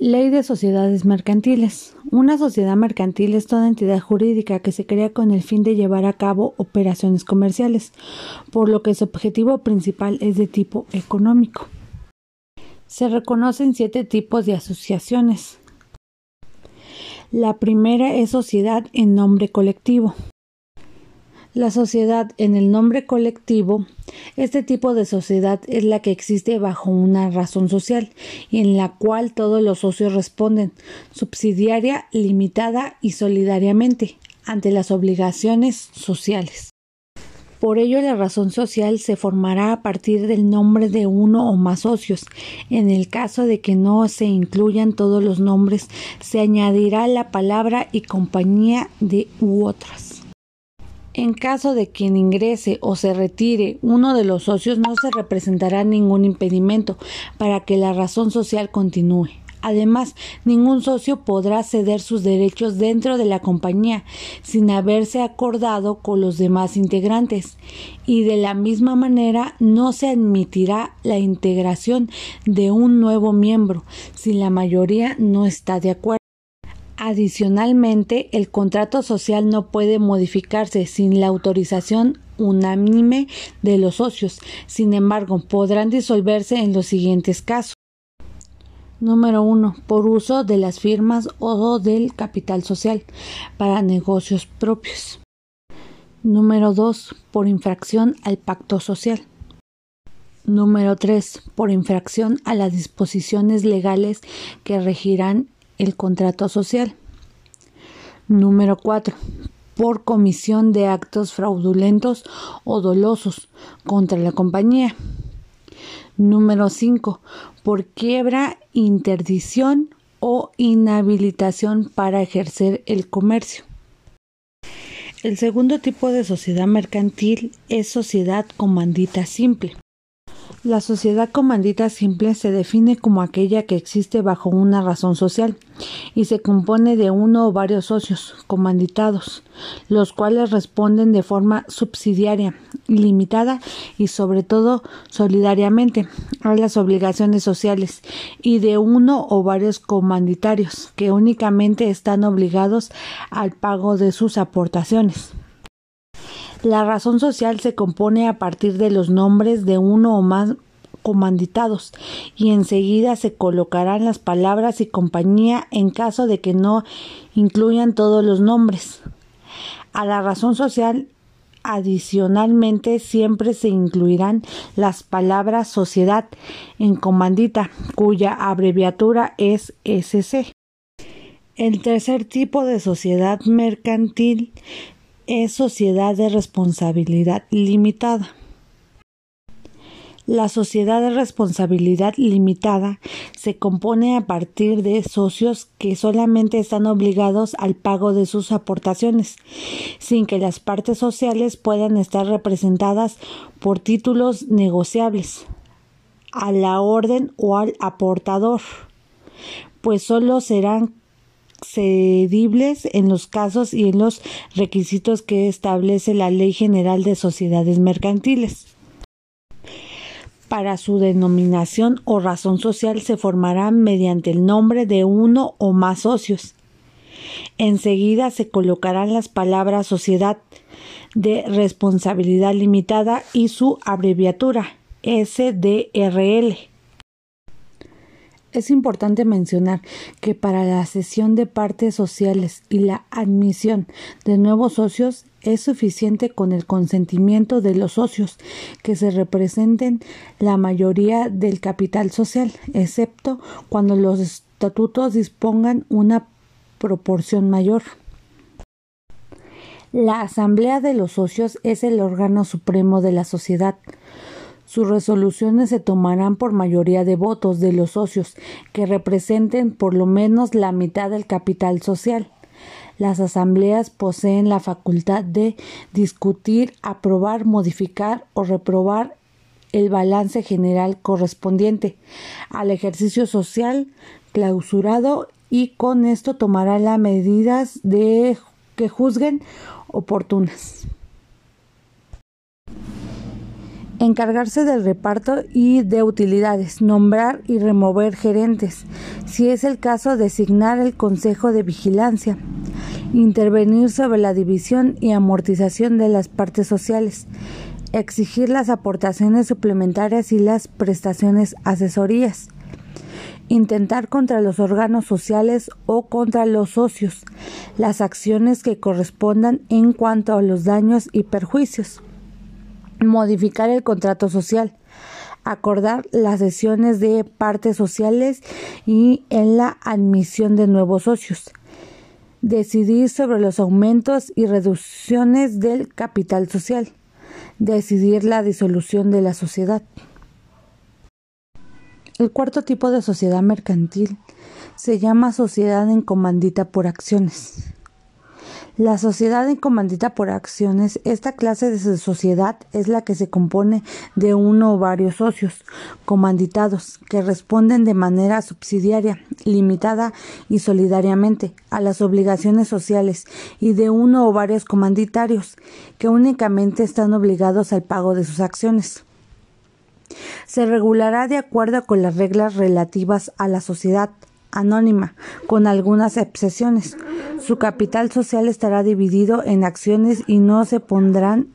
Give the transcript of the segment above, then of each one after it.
Ley de sociedades mercantiles. Una sociedad mercantil es toda entidad jurídica que se crea con el fin de llevar a cabo operaciones comerciales, por lo que su objetivo principal es de tipo económico. Se reconocen siete tipos de asociaciones. La primera es sociedad en nombre colectivo. La sociedad en el nombre colectivo, este tipo de sociedad es la que existe bajo una razón social y en la cual todos los socios responden subsidiaria, limitada y solidariamente ante las obligaciones sociales. Por ello, la razón social se formará a partir del nombre de uno o más socios. En el caso de que no se incluyan todos los nombres, se añadirá la palabra y compañía de u otras. En caso de quien ingrese o se retire uno de los socios, no se representará ningún impedimento para que la razón social continúe. Además, ningún socio podrá ceder sus derechos dentro de la compañía sin haberse acordado con los demás integrantes y de la misma manera no se admitirá la integración de un nuevo miembro si la mayoría no está de acuerdo. Adicionalmente, el contrato social no puede modificarse sin la autorización unánime de los socios. Sin embargo, podrán disolverse en los siguientes casos. Número 1. Por uso de las firmas o del capital social para negocios propios. Número 2. Por infracción al pacto social. Número 3. Por infracción a las disposiciones legales que regirán el contrato social. Número 4. Por comisión de actos fraudulentos o dolosos contra la compañía. Número 5. Por quiebra, interdición o inhabilitación para ejercer el comercio. El segundo tipo de sociedad mercantil es sociedad comandita simple. La sociedad comandita simple se define como aquella que existe bajo una razón social y se compone de uno o varios socios comanditados, los cuales responden de forma subsidiaria, ilimitada y sobre todo solidariamente a las obligaciones sociales y de uno o varios comanditarios que únicamente están obligados al pago de sus aportaciones. La razón social se compone a partir de los nombres de uno o más comanditados y enseguida se colocarán las palabras y compañía en caso de que no incluyan todos los nombres. A la razón social Adicionalmente, siempre se incluirán las palabras sociedad en comandita, cuya abreviatura es SC. El tercer tipo de sociedad mercantil es sociedad de responsabilidad limitada. La sociedad de responsabilidad limitada se compone a partir de socios que solamente están obligados al pago de sus aportaciones, sin que las partes sociales puedan estar representadas por títulos negociables a la orden o al aportador, pues solo serán cedibles en los casos y en los requisitos que establece la Ley General de Sociedades Mercantiles. Para su denominación o razón social se formará mediante el nombre de uno o más socios. Enseguida se colocarán las palabras sociedad de responsabilidad limitada y su abreviatura SDRL. Es importante mencionar que para la cesión de partes sociales y la admisión de nuevos socios es suficiente con el consentimiento de los socios que se representen la mayoría del capital social, excepto cuando los estatutos dispongan una proporción mayor. La Asamblea de los Socios es el órgano supremo de la sociedad. Sus resoluciones se tomarán por mayoría de votos de los socios que representen por lo menos la mitad del capital social. Las asambleas poseen la facultad de discutir, aprobar, modificar o reprobar el balance general correspondiente al ejercicio social clausurado y con esto tomará las medidas que juzguen oportunas. Encargarse del reparto y de utilidades, nombrar y remover gerentes, si es el caso designar el Consejo de Vigilancia, intervenir sobre la división y amortización de las partes sociales, exigir las aportaciones suplementarias y las prestaciones asesorías, intentar contra los órganos sociales o contra los socios las acciones que correspondan en cuanto a los daños y perjuicios modificar el contrato social, acordar las sesiones de partes sociales y en la admisión de nuevos socios, decidir sobre los aumentos y reducciones del capital social, decidir la disolución de la sociedad. El cuarto tipo de sociedad mercantil se llama sociedad en comandita por acciones. La sociedad en comandita por acciones, esta clase de sociedad es la que se compone de uno o varios socios comanditados que responden de manera subsidiaria, limitada y solidariamente a las obligaciones sociales y de uno o varios comanditarios que únicamente están obligados al pago de sus acciones. Se regulará de acuerdo con las reglas relativas a la sociedad anónima, con algunas excepciones. Su capital social estará dividido en acciones y no se pondrán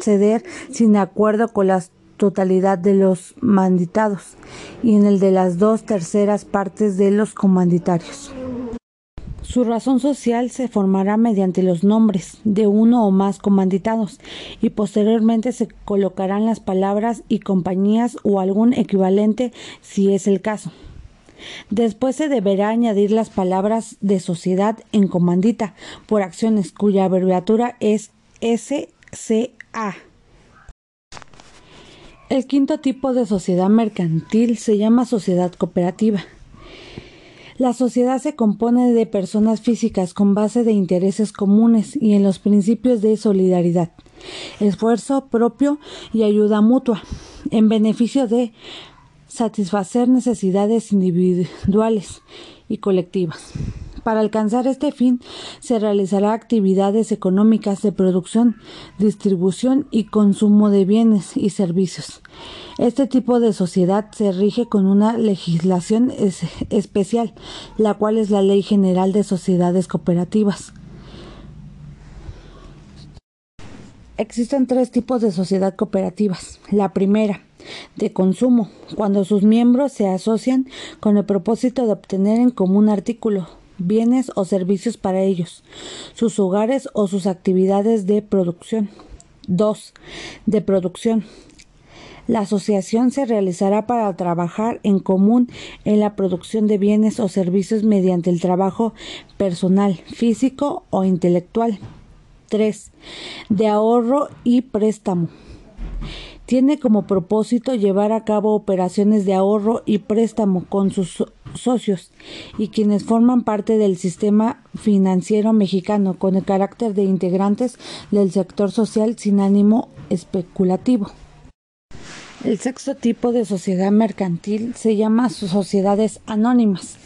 ceder sin acuerdo con la totalidad de los manditados y en el de las dos terceras partes de los comanditarios. Su razón social se formará mediante los nombres de uno o más comanditados y posteriormente se colocarán las palabras y compañías o algún equivalente si es el caso. Después se deberá añadir las palabras de sociedad en comandita por acciones cuya abreviatura es SCA. El quinto tipo de sociedad mercantil se llama sociedad cooperativa. La sociedad se compone de personas físicas con base de intereses comunes y en los principios de solidaridad, esfuerzo propio y ayuda mutua, en beneficio de satisfacer necesidades individuales y colectivas. Para alcanzar este fin se realizará actividades económicas de producción, distribución y consumo de bienes y servicios. Este tipo de sociedad se rige con una legislación especial, la cual es la Ley General de Sociedades Cooperativas. Existen tres tipos de sociedad cooperativas. La primera, de consumo, cuando sus miembros se asocian con el propósito de obtener en común artículo, bienes o servicios para ellos, sus hogares o sus actividades de producción. 2. De producción. La asociación se realizará para trabajar en común en la producción de bienes o servicios mediante el trabajo personal, físico o intelectual. 3. De ahorro y préstamo tiene como propósito llevar a cabo operaciones de ahorro y préstamo con sus socios y quienes forman parte del sistema financiero mexicano con el carácter de integrantes del sector social sin ánimo especulativo. El sexto tipo de sociedad mercantil se llama sociedades anónimas.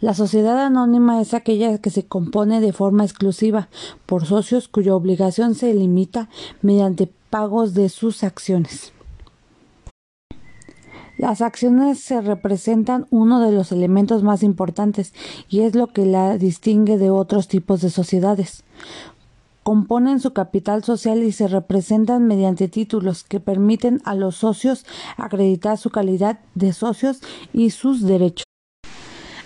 La sociedad anónima es aquella que se compone de forma exclusiva por socios cuya obligación se limita mediante pagos de sus acciones. Las acciones se representan uno de los elementos más importantes y es lo que la distingue de otros tipos de sociedades. Componen su capital social y se representan mediante títulos que permiten a los socios acreditar su calidad de socios y sus derechos.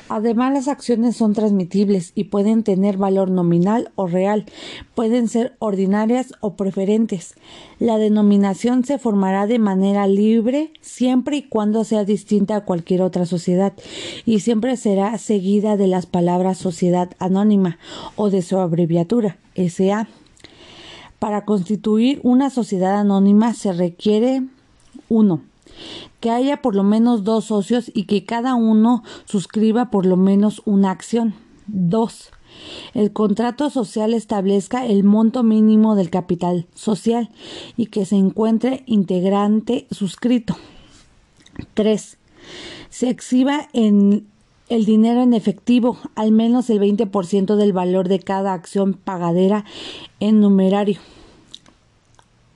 Además, las acciones son transmitibles y pueden tener valor nominal o real, pueden ser ordinarias o preferentes. La denominación se formará de manera libre siempre y cuando sea distinta a cualquier otra sociedad y siempre será seguida de las palabras sociedad anónima o de su abreviatura SA. Para constituir una sociedad anónima se requiere 1 que haya por lo menos dos socios y que cada uno suscriba por lo menos una acción. 2. El contrato social establezca el monto mínimo del capital social y que se encuentre integrante suscrito. 3. Se exhiba en el dinero en efectivo, al menos el 20% del valor de cada acción pagadera en numerario.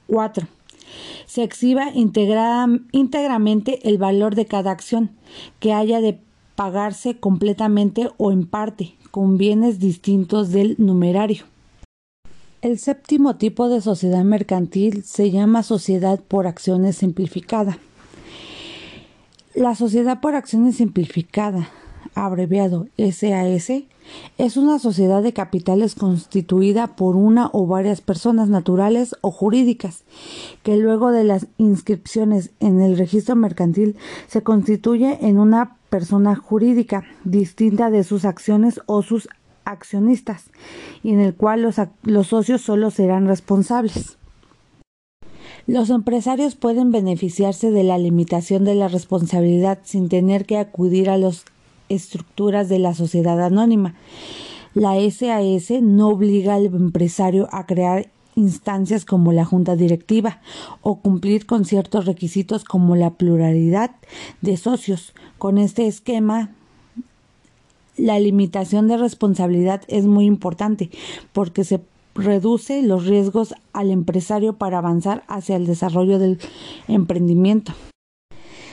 4 se exhiba íntegramente el valor de cada acción, que haya de pagarse completamente o en parte, con bienes distintos del numerario. El séptimo tipo de sociedad mercantil se llama sociedad por acciones simplificada. La sociedad por acciones simplificada, abreviado SAS, es una sociedad de capitales constituida por una o varias personas naturales o jurídicas, que luego de las inscripciones en el registro mercantil se constituye en una persona jurídica distinta de sus acciones o sus accionistas, y en el cual los, los socios solo serán responsables. Los empresarios pueden beneficiarse de la limitación de la responsabilidad sin tener que acudir a las estructuras de la sociedad anónima. La SAS no obliga al empresario a crear instancias como la junta directiva o cumplir con ciertos requisitos como la pluralidad de socios. Con este esquema la limitación de responsabilidad es muy importante porque se reduce los riesgos al empresario para avanzar hacia el desarrollo del emprendimiento.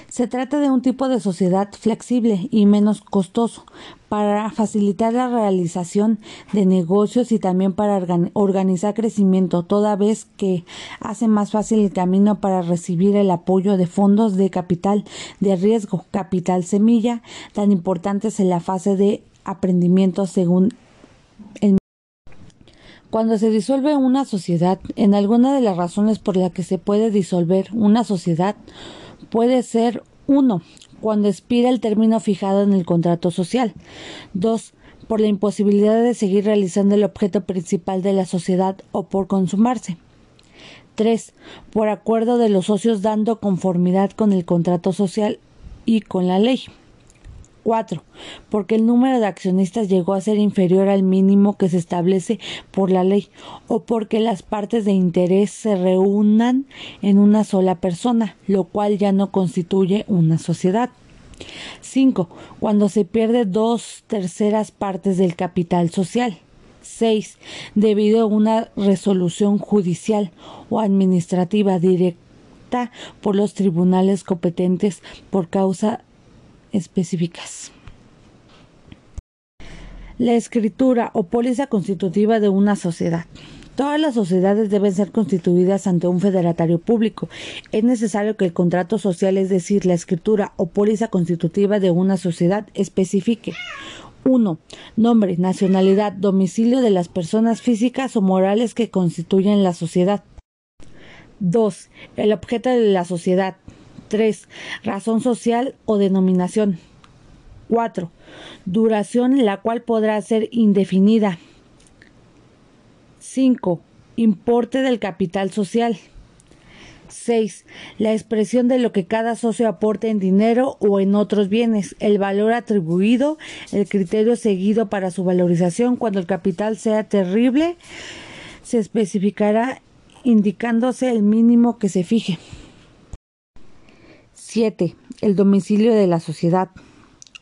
Se trata de un tipo de sociedad flexible y menos costoso para facilitar la realización de negocios y también para organizar crecimiento, toda vez que hace más fácil el camino para recibir el apoyo de fondos de capital de riesgo, capital semilla, tan importantes en la fase de aprendimiento según el cuando se disuelve una sociedad, en alguna de las razones por las que se puede disolver una sociedad, puede ser uno, cuando expira el término fijado en el contrato social. 2. Por la imposibilidad de seguir realizando el objeto principal de la sociedad o por consumarse. 3. Por acuerdo de los socios dando conformidad con el contrato social y con la ley. 4. Porque el número de accionistas llegó a ser inferior al mínimo que se establece por la ley o porque las partes de interés se reúnan en una sola persona, lo cual ya no constituye una sociedad. 5. Cuando se pierde dos terceras partes del capital social. 6. Debido a una resolución judicial o administrativa directa por los tribunales competentes por causa específicas. La escritura o póliza constitutiva de una sociedad. Todas las sociedades deben ser constituidas ante un federatario público. Es necesario que el contrato social, es decir, la escritura o póliza constitutiva de una sociedad, especifique 1. Nombre, nacionalidad, domicilio de las personas físicas o morales que constituyen la sociedad. 2. El objeto de la sociedad. 3. Razón social o denominación. 4. Duración la cual podrá ser indefinida. 5. Importe del capital social. 6. La expresión de lo que cada socio aporte en dinero o en otros bienes, el valor atribuido, el criterio seguido para su valorización cuando el capital sea terrible, se especificará indicándose el mínimo que se fije. 7. El domicilio de la sociedad.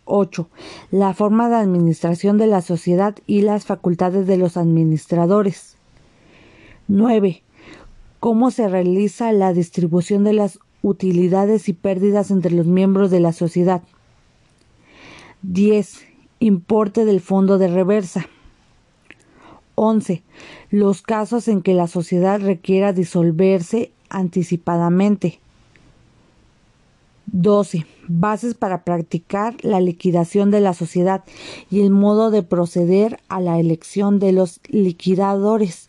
8. La forma de administración de la sociedad y las facultades de los administradores. 9. Cómo se realiza la distribución de las utilidades y pérdidas entre los miembros de la sociedad. 10. Importe del fondo de reversa. 11. Los casos en que la sociedad requiera disolverse anticipadamente. 12. Bases para practicar la liquidación de la sociedad y el modo de proceder a la elección de los liquidadores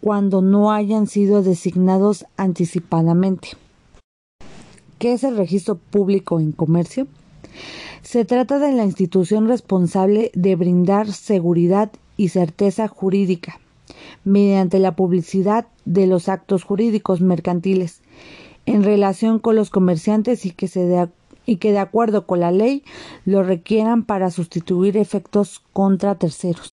cuando no hayan sido designados anticipadamente. ¿Qué es el registro público en comercio? Se trata de la institución responsable de brindar seguridad y certeza jurídica mediante la publicidad de los actos jurídicos mercantiles en relación con los comerciantes y que, se y que de acuerdo con la ley lo requieran para sustituir efectos contra terceros.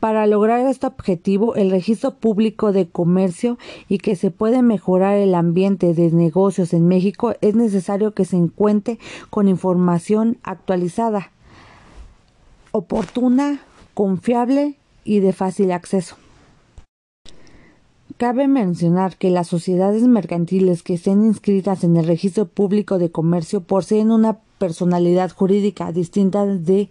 Para lograr este objetivo, el registro público de comercio y que se puede mejorar el ambiente de negocios en México, es necesario que se encuentre con información actualizada, oportuna, confiable y de fácil acceso Cabe mencionar que las sociedades mercantiles que estén inscritas en el registro público de comercio poseen una personalidad jurídica distinta de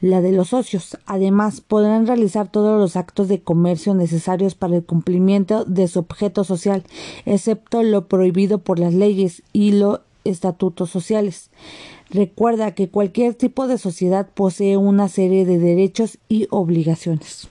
la de los socios. Además, podrán realizar todos los actos de comercio necesarios para el cumplimiento de su objeto social, excepto lo prohibido por las leyes y los estatutos sociales. Recuerda que cualquier tipo de sociedad posee una serie de derechos y obligaciones.